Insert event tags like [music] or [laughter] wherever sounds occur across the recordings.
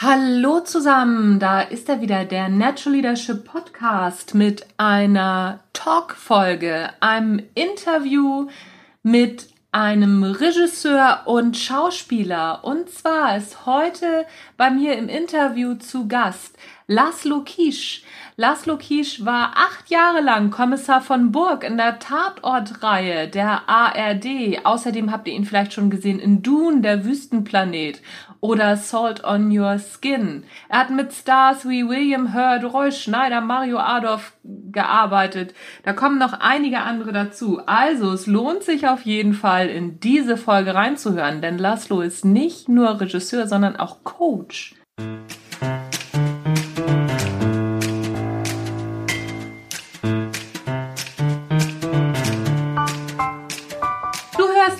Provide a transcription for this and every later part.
Hallo zusammen, da ist er wieder, der Natural Leadership Podcast mit einer Talk-Folge, einem Interview mit einem Regisseur und Schauspieler. Und zwar ist heute bei mir im Interview zu Gast Laszlo Kisch. Laszlo Kisch war acht Jahre lang Kommissar von Burg in der Tatortreihe der ARD. Außerdem habt ihr ihn vielleicht schon gesehen in Dune, der Wüstenplanet oder Salt on Your Skin. Er hat mit Stars wie William Hurt, Roy Schneider, Mario Adolf gearbeitet. Da kommen noch einige andere dazu. Also es lohnt sich auf jeden Fall in diese Folge reinzuhören, denn Laszlo ist nicht nur Regisseur, sondern auch Coach.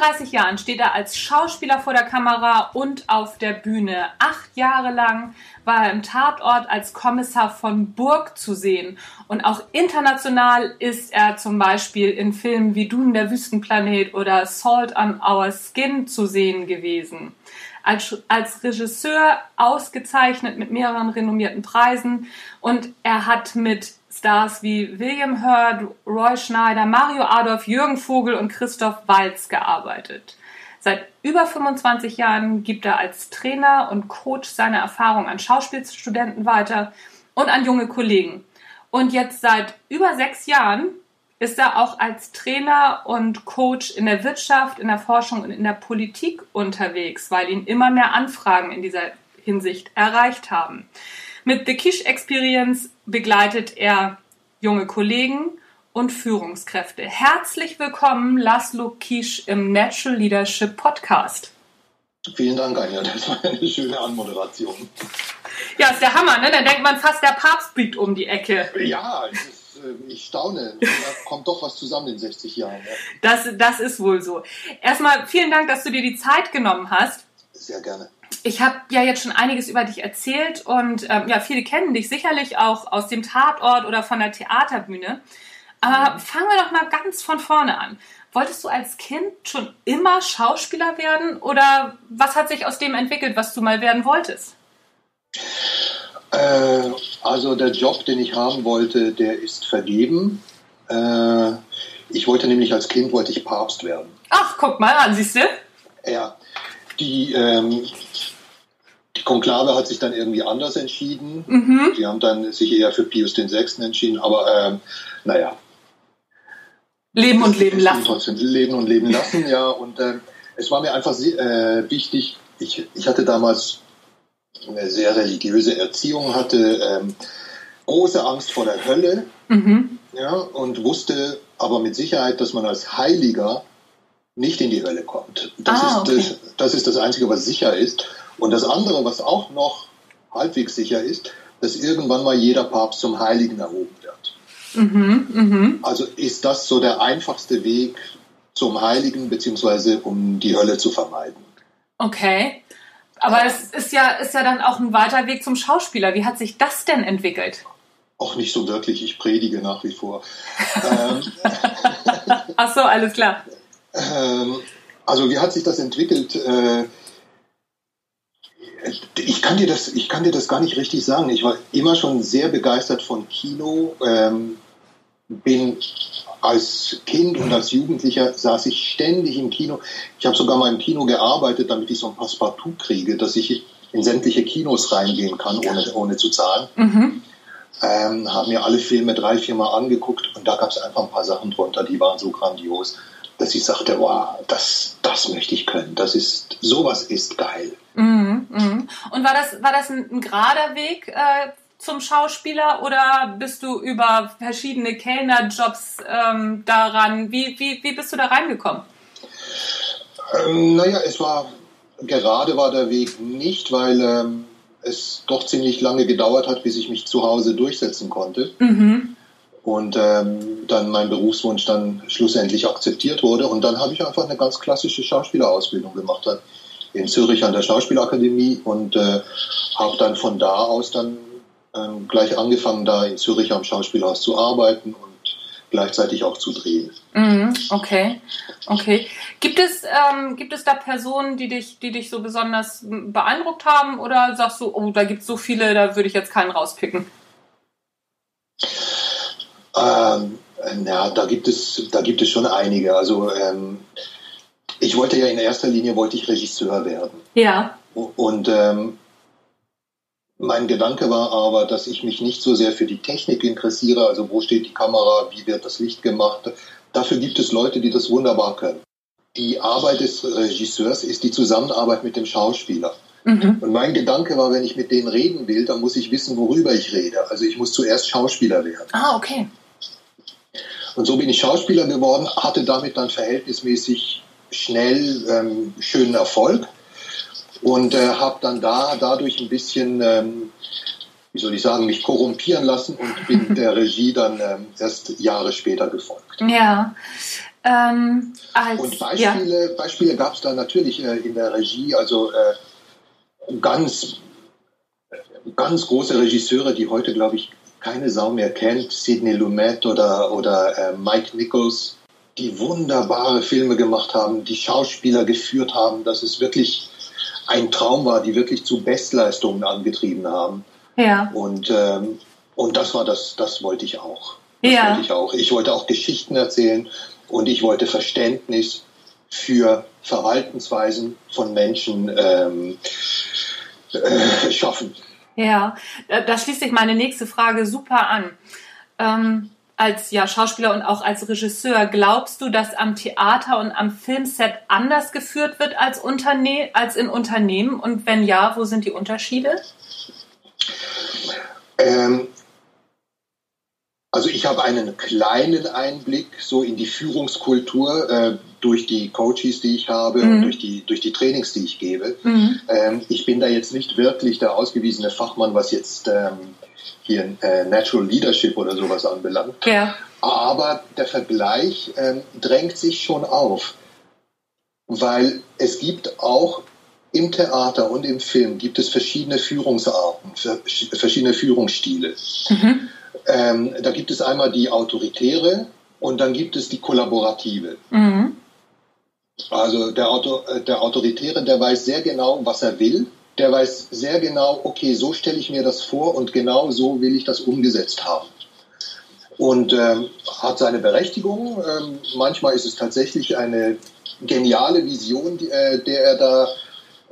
Seit über 30 Jahren steht er als Schauspieler vor der Kamera und auf der Bühne. Acht Jahre lang war er im Tatort als Kommissar von Burg zu sehen. Und auch international ist er zum Beispiel in Filmen wie Dune der Wüstenplanet oder Salt on Our Skin zu sehen gewesen. Als, als Regisseur ausgezeichnet mit mehreren renommierten Preisen und er hat mit Stars wie William Hurt, Roy Schneider, Mario Adolf, Jürgen Vogel und Christoph Walz gearbeitet. Seit über 25 Jahren gibt er als Trainer und Coach seine Erfahrung an Schauspielstudenten weiter und an junge Kollegen. Und jetzt seit über sechs Jahren ist er auch als Trainer und Coach in der Wirtschaft, in der Forschung und in der Politik unterwegs, weil ihn immer mehr Anfragen in dieser Hinsicht erreicht haben. Mit The Kish Experience begleitet er junge Kollegen und Führungskräfte. Herzlich willkommen, Laszlo Kisch im Natural Leadership Podcast. Vielen Dank, Anja. Das war eine schöne Anmoderation. Ja, ist der Hammer, ne? Dann denkt man fast, der Papst biegt um die Ecke. Ja, ist, äh, ich staune. Da kommt doch was zusammen in 60 Jahren. Ja. Das, das ist wohl so. Erstmal vielen Dank, dass du dir die Zeit genommen hast. Sehr gerne ich habe ja jetzt schon einiges über dich erzählt und ähm, ja, viele kennen dich sicherlich auch aus dem Tatort oder von der Theaterbühne. Aber mhm. fangen wir doch mal ganz von vorne an. Wolltest du als Kind schon immer Schauspieler werden oder was hat sich aus dem entwickelt, was du mal werden wolltest? Äh, also der Job, den ich haben wollte, der ist vergeben. Äh, ich wollte nämlich als Kind wollte ich Papst werden. Ach, guck mal an, siehst du? Ja, die, ähm, die Konklave hat sich dann irgendwie anders entschieden. Mhm. Die haben dann sich eher für Pius VI. entschieden, aber ähm, naja. Leben und leben lassen. Trotzdem leben und leben lassen, ja. Und äh, es war mir einfach äh, wichtig, ich, ich hatte damals eine sehr religiöse Erziehung, hatte ähm, große Angst vor der Hölle mhm. ja, und wusste aber mit Sicherheit, dass man als Heiliger nicht in die Hölle kommt. Das, ah, okay. ist, das, das ist das Einzige, was sicher ist. Und das andere, was auch noch halbwegs sicher ist, dass irgendwann mal jeder Papst zum Heiligen erhoben wird. Mhm, mh. Also ist das so der einfachste Weg zum Heiligen, beziehungsweise um die Hölle zu vermeiden. Okay. Aber es ist ja, ist ja dann auch ein weiter Weg zum Schauspieler. Wie hat sich das denn entwickelt? Auch nicht so wirklich. Ich predige nach wie vor. [laughs] ähm, Ach so, alles klar. Ähm, also wie hat sich das entwickelt? Äh, ich kann, dir das, ich kann dir das gar nicht richtig sagen. Ich war immer schon sehr begeistert von Kino. Ähm, bin als Kind und als Jugendlicher saß ich ständig im Kino. Ich habe sogar mal im Kino gearbeitet, damit ich so ein Passepartout kriege, dass ich in sämtliche Kinos reingehen kann, ohne, ohne zu zahlen. Mhm. Ähm, haben mir alle Filme drei, vier Mal angeguckt und da gab es einfach ein paar Sachen drunter, die waren so grandios dass ich sagte, wow, das, das möchte ich können. Das ist, sowas ist geil. Mhm, mh. Und war das, war das ein, ein gerader Weg äh, zum Schauspieler oder bist du über verschiedene Kellnerjobs ähm, daran? Wie, wie, wie bist du da reingekommen? Ähm, naja, es war gerade war der Weg nicht, weil ähm, es doch ziemlich lange gedauert hat, bis ich mich zu Hause durchsetzen konnte. Mhm. Und ähm, dann mein Berufswunsch dann schlussendlich akzeptiert wurde. Und dann habe ich einfach eine ganz klassische Schauspielerausbildung gemacht in Zürich an der Schauspielakademie und äh, habe dann von da aus dann ähm, gleich angefangen, da in Zürich am Schauspielhaus zu arbeiten und gleichzeitig auch zu drehen. Mhm, okay, okay. Gibt es, ähm, gibt es da Personen, die dich, die dich so besonders beeindruckt haben oder sagst du, oh, da gibt es so viele, da würde ich jetzt keinen rauspicken? Ähm, ja, da gibt es, da gibt es schon einige. Also ähm, ich wollte ja in erster Linie wollte ich Regisseur werden. Ja. Und ähm, mein Gedanke war aber, dass ich mich nicht so sehr für die Technik interessiere, also wo steht die Kamera, wie wird das Licht gemacht. Dafür gibt es Leute, die das wunderbar können. Die Arbeit des Regisseurs ist die Zusammenarbeit mit dem Schauspieler. Mhm. Und mein Gedanke war, wenn ich mit denen reden will, dann muss ich wissen, worüber ich rede. Also ich muss zuerst Schauspieler werden. Ah, okay. Und so bin ich Schauspieler geworden, hatte damit dann verhältnismäßig schnell ähm, schönen Erfolg und äh, habe dann da dadurch ein bisschen, ähm, wie soll ich sagen, mich korrumpieren lassen und bin [laughs] der Regie dann ähm, erst Jahre später gefolgt. Ja. Ähm, als, und Beispiele, ja. Beispiele gab es da natürlich äh, in der Regie, also äh, ganz, ganz große Regisseure, die heute, glaube ich, keine Sau mehr kennt, Sidney Lumet oder, oder äh, Mike Nichols, die wunderbare Filme gemacht haben, die Schauspieler geführt haben, dass es wirklich ein Traum war, die wirklich zu Bestleistungen angetrieben haben. Ja. Und, ähm, und das war das, das wollte ich auch. Das ja. wollte ich auch. Ich wollte auch Geschichten erzählen und ich wollte Verständnis für Verhaltensweisen von Menschen ähm, äh, [laughs] schaffen. Ja, da schließt sich meine nächste Frage super an. Ähm, als ja, Schauspieler und auch als Regisseur, glaubst du, dass am Theater und am Filmset anders geführt wird als, Unterne als in Unternehmen? Und wenn ja, wo sind die Unterschiede? Ähm, also ich habe einen kleinen Einblick so in die Führungskultur äh, durch die Coaches, die ich habe mhm. und durch die, durch die Trainings, die ich gebe. Mhm. Ähm, ich bin da jetzt nicht wirklich der ausgewiesene Fachmann, was jetzt ähm, hier äh, Natural Leadership oder sowas anbelangt. Ja. Aber der Vergleich ähm, drängt sich schon auf, weil es gibt auch im Theater und im Film gibt es verschiedene Führungsarten, verschiedene Führungsstile. Mhm. Ähm, da gibt es einmal die autoritäre und dann gibt es die kollaborative. Mhm. Also der, Auto, äh, der Autoritäre, der weiß sehr genau, was er will der weiß sehr genau, okay, so stelle ich mir das vor und genau so will ich das umgesetzt haben. Und ähm, hat seine Berechtigung. Ähm, manchmal ist es tatsächlich eine geniale Vision, die, äh, der er da,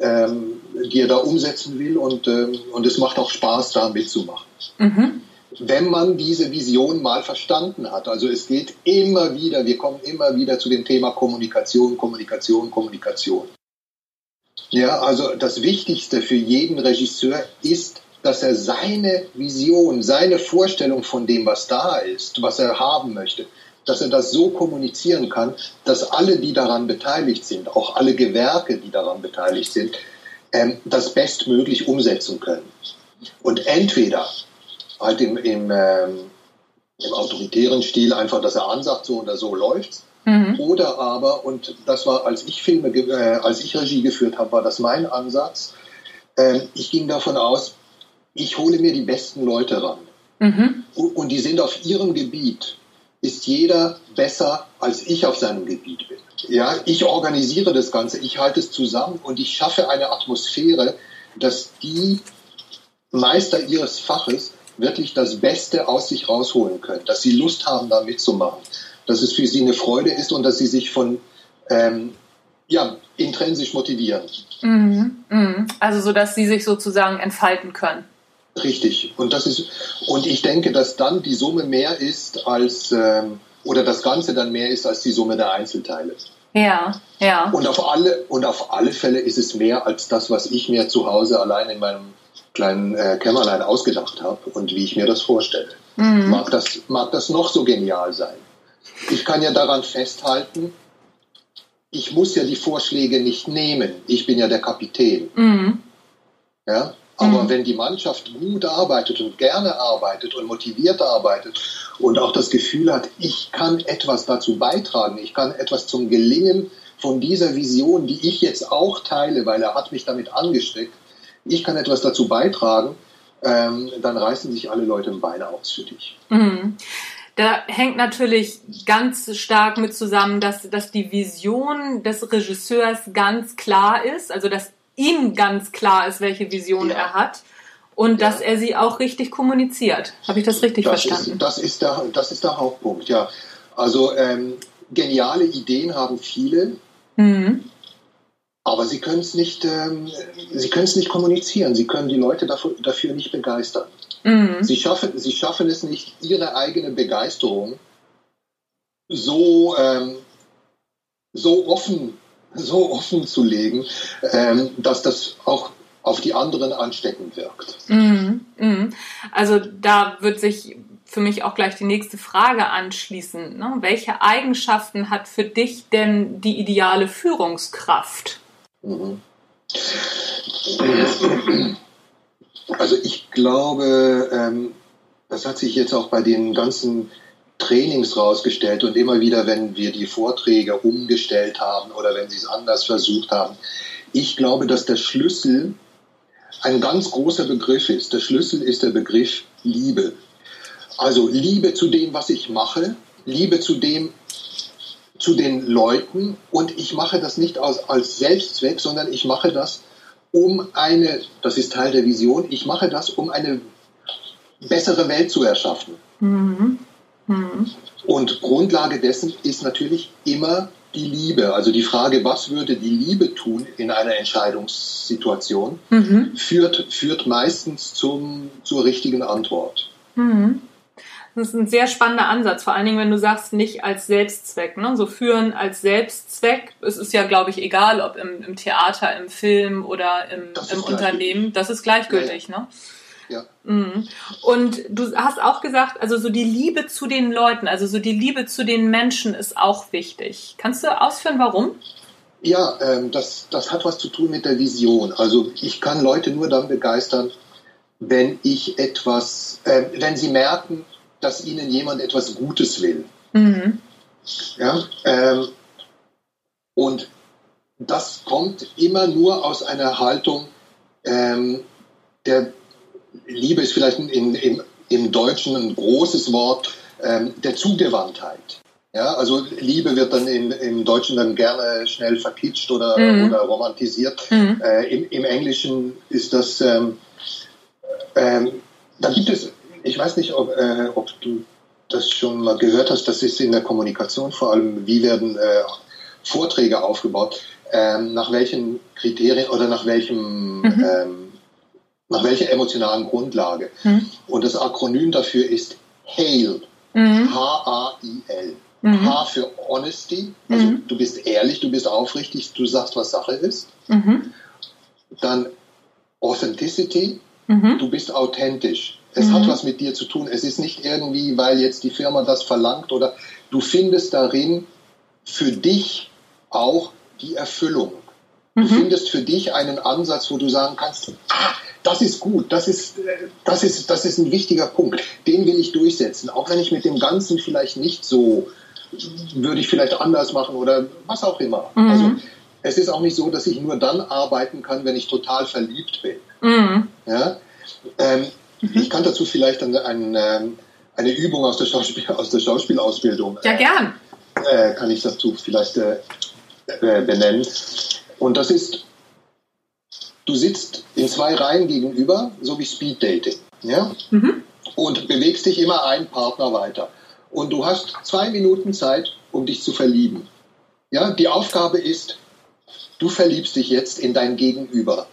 ähm, die er da umsetzen will und, ähm, und es macht auch Spaß, da mitzumachen. Mhm. Wenn man diese Vision mal verstanden hat, also es geht immer wieder, wir kommen immer wieder zu dem Thema Kommunikation, Kommunikation, Kommunikation. Ja, also das Wichtigste für jeden Regisseur ist, dass er seine Vision, seine Vorstellung von dem, was da ist, was er haben möchte, dass er das so kommunizieren kann, dass alle, die daran beteiligt sind, auch alle Gewerke, die daran beteiligt sind, ähm, das bestmöglich umsetzen können. Und entweder halt im, im, ähm, im autoritären Stil einfach, dass er ansagt, so oder so läuft's, Mhm. Oder aber, und das war, als ich Filme, äh, als ich Regie geführt habe, war das mein Ansatz. Äh, ich ging davon aus, ich hole mir die besten Leute ran. Mhm. Und die sind auf ihrem Gebiet, ist jeder besser, als ich auf seinem Gebiet bin. Ja, ich organisiere das Ganze, ich halte es zusammen und ich schaffe eine Atmosphäre, dass die Meister ihres Faches wirklich das Beste aus sich rausholen können, dass sie Lust haben, da mitzumachen dass es für sie eine Freude ist und dass sie sich von ähm, ja, intrinsisch motivieren. Mhm, mh. Also so, dass sie sich sozusagen entfalten können. Richtig. Und das ist und ich denke, dass dann die Summe mehr ist als ähm, oder das Ganze dann mehr ist als die Summe der Einzelteile. Ja, ja. Und auf alle und auf alle Fälle ist es mehr als das, was ich mir zu Hause allein in meinem kleinen äh, Kämmerlein ausgedacht habe und wie ich mir das vorstelle. Mhm. Mag das mag das noch so genial sein. Ich kann ja daran festhalten, ich muss ja die Vorschläge nicht nehmen. Ich bin ja der Kapitän. Mhm. Ja? Aber Mhm. wenn die Mannschaft gut arbeitet und gerne arbeitet und motiviert arbeitet und auch das Gefühl hat, ich kann etwas dazu beitragen, ich kann etwas zum Gelingen von dieser Vision, die ich jetzt auch teile, weil er hat mich damit angesteckt, ich kann etwas dazu beitragen, ähm, dann reißen sich alle Leute im Beine aus für dich. Mhm. Da hängt natürlich ganz stark mit zusammen, dass, dass die Vision des Regisseurs ganz klar ist, also dass ihm ganz klar ist, welche Vision Ja. er hat und Ja. dass er sie auch richtig kommuniziert. Habe ich das richtig Das verstanden? ist, das, ist der, das ist der Hauptpunkt, ja. Also ähm, geniale Ideen haben viele, Mhm. Aber sie können es nicht, ähm, sie können es nicht kommunizieren. Sie können die Leute dafür, dafür nicht begeistern. Mhm. Sie schaffen, sie schaffen es nicht, ihre eigene Begeisterung so, ähm, so offen, so offen zu legen, ähm, dass das auch auf die anderen ansteckend wirkt. Mhm. Mhm. Also da wird sich für mich auch gleich die nächste Frage anschließen. Ne? Welche Eigenschaften hat für dich denn die ideale Führungskraft? Mhm. Also ich glaube, ähm, das hat sich jetzt auch bei den ganzen Trainings rausgestellt und immer wieder, wenn wir die Vorträge umgestellt haben oder wenn sie es anders versucht haben. Ich glaube, dass der Schlüssel ein ganz großer Begriff ist. Der Schlüssel ist der Begriff Liebe. Also Liebe zu dem, was ich mache, Liebe zu dem, zu den Leuten und ich mache das nicht aus, als Selbstzweck, sondern ich mache das um eine, das ist Teil der Vision, ich mache das, um eine bessere Welt zu erschaffen. Mhm. Mhm. Und Grundlage dessen ist natürlich immer die Liebe. Also die Frage, was würde die Liebe tun in einer Entscheidungssituation, Mhm. führt, führt meistens zum, zur richtigen Antwort. Das ist ein sehr spannender Ansatz, vor allen Dingen, wenn du sagst, nicht als Selbstzweck. Ne? So führen als Selbstzweck, es ist ja, glaube ich, egal, ob im, im Theater, im Film oder im, im. Unternehmen, das ist gleichgültig. Ne? Ja. Mhm. Und du hast auch gesagt, also so die Liebe zu den Leuten, also so die Liebe zu den Menschen ist auch wichtig. Kannst du ausführen, warum? Ja, ähm, das, das hat was zu tun mit der Vision. Also ich kann Leute nur dann begeistern, wenn ich etwas, äh, wenn sie merken, dass ihnen jemand etwas Gutes will. Mhm. Ja? Ähm, und das kommt immer nur aus einer Haltung ähm, der Liebe ist vielleicht in, im, im Deutschen ein großes Wort ähm, der Zugewandtheit. Ja, also Liebe wird dann in, im Deutschen dann gerne schnell verkitscht oder, Mhm. oder romantisiert. Mhm. Äh, im, Im Englischen ist das, ähm, ähm, da gibt es, ich weiß nicht, ob, äh, ob du das schon mal gehört hast, das ist in der Kommunikation vor allem, wie werden äh, Vorträge aufgebaut, ähm, nach welchen Kriterien oder nach welchem, Mhm. ähm, nach welcher emotionalen Grundlage. Mhm. Und das Akronym dafür ist HAIL, Mhm. H-A-I-L. Mhm. H für Honesty, also Mhm. du bist ehrlich, du bist aufrichtig, du sagst, was Sache ist. Mhm. Dann Authenticity, Mhm. du bist authentisch. Es Mhm. hat was mit dir zu tun. Es ist nicht irgendwie, weil jetzt die Firma das verlangt oder du findest darin für dich auch die Erfüllung. Du Mhm. findest für dich einen Ansatz, wo du sagen kannst, ah, das ist gut, das ist, äh, das ist, das ist ein wichtiger Punkt. Den will ich durchsetzen. Auch wenn ich mit dem Ganzen vielleicht nicht so, würde ich vielleicht anders machen oder was auch immer. Mhm. Also, es ist auch nicht so, dass ich nur dann arbeiten kann, wenn ich total verliebt bin. Mhm. Ja? Ähm, Ich kann dazu vielleicht eine, eine, eine Übung aus der, Schauspiel, aus der Schauspielausbildung Ja, gern. äh, kann ich dazu vielleicht äh, äh, benennen. Und das ist, du sitzt in zwei Reihen gegenüber, so wie Speed Dating. Ja? Mhm. Und bewegst dich immer einen Partner weiter. Und du hast zwei Minuten Zeit, um dich zu verlieben. Ja? Die Aufgabe ist, du verliebst dich jetzt in dein Gegenüber.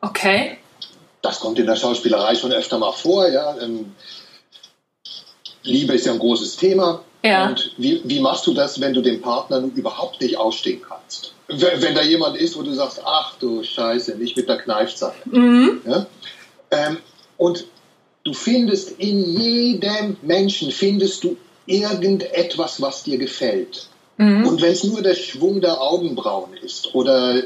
Okay. Das kommt in der Schauspielerei schon öfter mal vor. Ja? Ähm, Liebe ist ja ein großes Thema. Ja. Und wie, wie machst du das, wenn du den Partner überhaupt nicht ausstehen kannst? Wenn, wenn da jemand ist, wo du sagst, ach du Scheiße, nicht mit der Kneifzange. Mhm. Ja? Ähm, und du findest in jedem Menschen, findest du irgendetwas, was dir gefällt. Mhm. Und wenn es nur der Schwung der Augenbrauen ist oder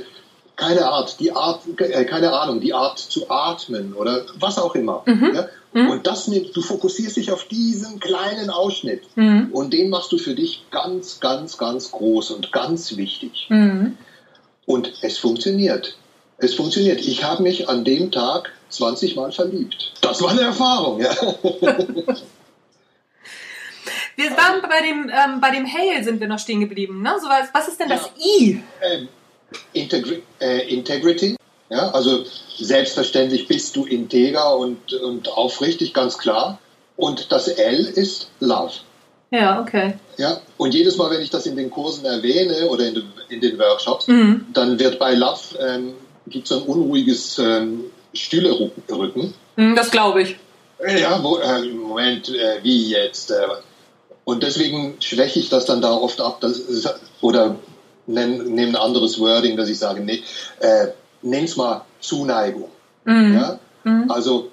keine Art, die Art, äh, keine Ahnung, die Art zu atmen oder was auch immer. Mhm. Ja? Mhm. Und das nimmt, du fokussierst dich auf diesen kleinen Ausschnitt mhm. und den machst du für dich ganz, ganz, ganz groß und ganz wichtig. Mhm. Und es funktioniert. Es funktioniert. Ich habe mich an dem Tag 20 Mal verliebt. Das war eine Erfahrung, ja. [laughs] Wir waren bei dem, ähm, bei dem Hail sind wir noch stehen geblieben. Ne? So, was, was ist denn das ja. I? Ähm, Integri äh, Integrity. Ja, also selbstverständlich bist du integer und, und aufrichtig, ganz klar. Und das L ist Love. Ja, okay. Ja, und jedes Mal, wenn ich das in den Kursen erwähne oder in, den, in den Workshops, mhm. dann wird bei Love ähm, gibt es ein unruhiges ähm, Stühlerücken. Mhm, das glaube ich. Ja, wo, äh, Moment, äh, wie jetzt? Äh, und deswegen schwäche ich das dann da oft ab, dass, oder nehme nehm ein anderes Wording, dass ich sage, nee, äh, nenn's mal Zuneigung. Mhm. Ja? Mhm. Also,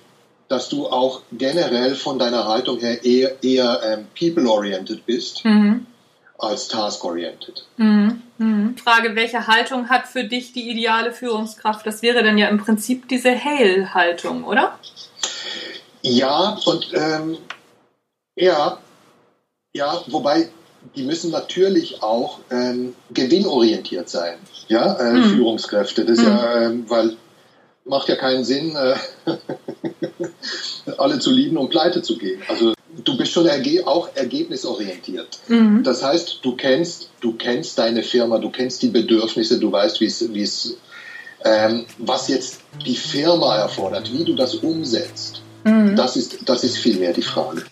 dass du auch generell von deiner Haltung her eher, eher ähm, people-oriented bist mhm. als task-oriented. Mhm. Mhm. Frage, welche Haltung hat für dich die ideale Führungskraft? Das wäre dann ja im Prinzip diese Hail-Haltung, oder? Ja, und ähm, ja, ja, wobei die müssen natürlich auch ähm, gewinnorientiert sein, ja, äh, hm. Führungskräfte. Das hm. ja, äh, weil macht ja keinen Sinn, äh, [laughs] alle zu lieben und pleite zu gehen. Also du bist schon erge auch ergebnisorientiert. Mhm. Das heißt, du kennst, du kennst deine Firma, du kennst die Bedürfnisse, du weißt, wie es, ähm, was jetzt die Firma erfordert, wie du das umsetzt. Mhm. Das ist, das ist vielmehr die Frage.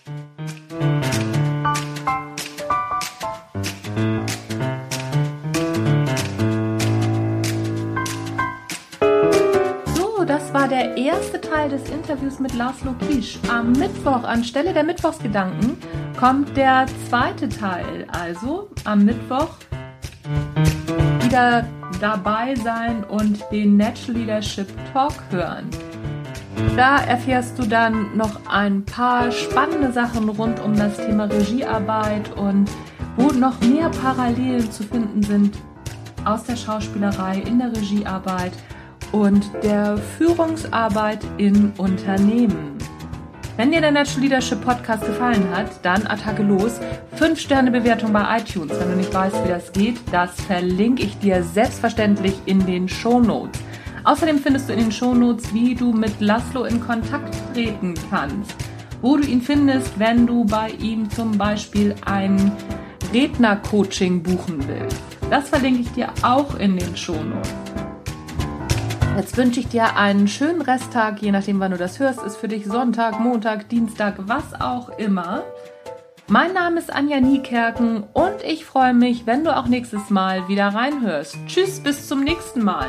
Erste Teil des Interviews mit Laszlo Kiesch. Am Mittwoch, anstelle der Mittwochsgedanken, kommt der zweite Teil. Also am Mittwoch wieder dabei sein und den Natural Leadership Talk hören. Da erfährst du dann noch ein paar spannende Sachen rund um das Thema Regiearbeit und wo noch mehr Parallelen zu finden sind aus der Schauspielerei in der Regiearbeit und der Führungsarbeit in Unternehmen. Wenn dir der Natural Leadership Podcast gefallen hat, dann Attacke los. 5 Sterne Bewertung bei iTunes. Wenn du nicht weißt, wie das geht, das verlinke ich dir selbstverständlich in den Show Notes. Außerdem findest du in den Show Notes, wie du mit Laszlo in Kontakt treten kannst. Wo du ihn findest, wenn du bei ihm zum Beispiel ein Rednercoaching buchen willst. Das verlinke ich dir auch in den Show Notes. Jetzt wünsche ich dir einen schönen Resttag, je nachdem, wann du das hörst. Ist für dich Sonntag, Montag, Dienstag, was auch immer. Mein Name ist Anja Niekerken und ich freue mich, wenn du auch nächstes Mal wieder reinhörst. Tschüss, bis zum nächsten Mal.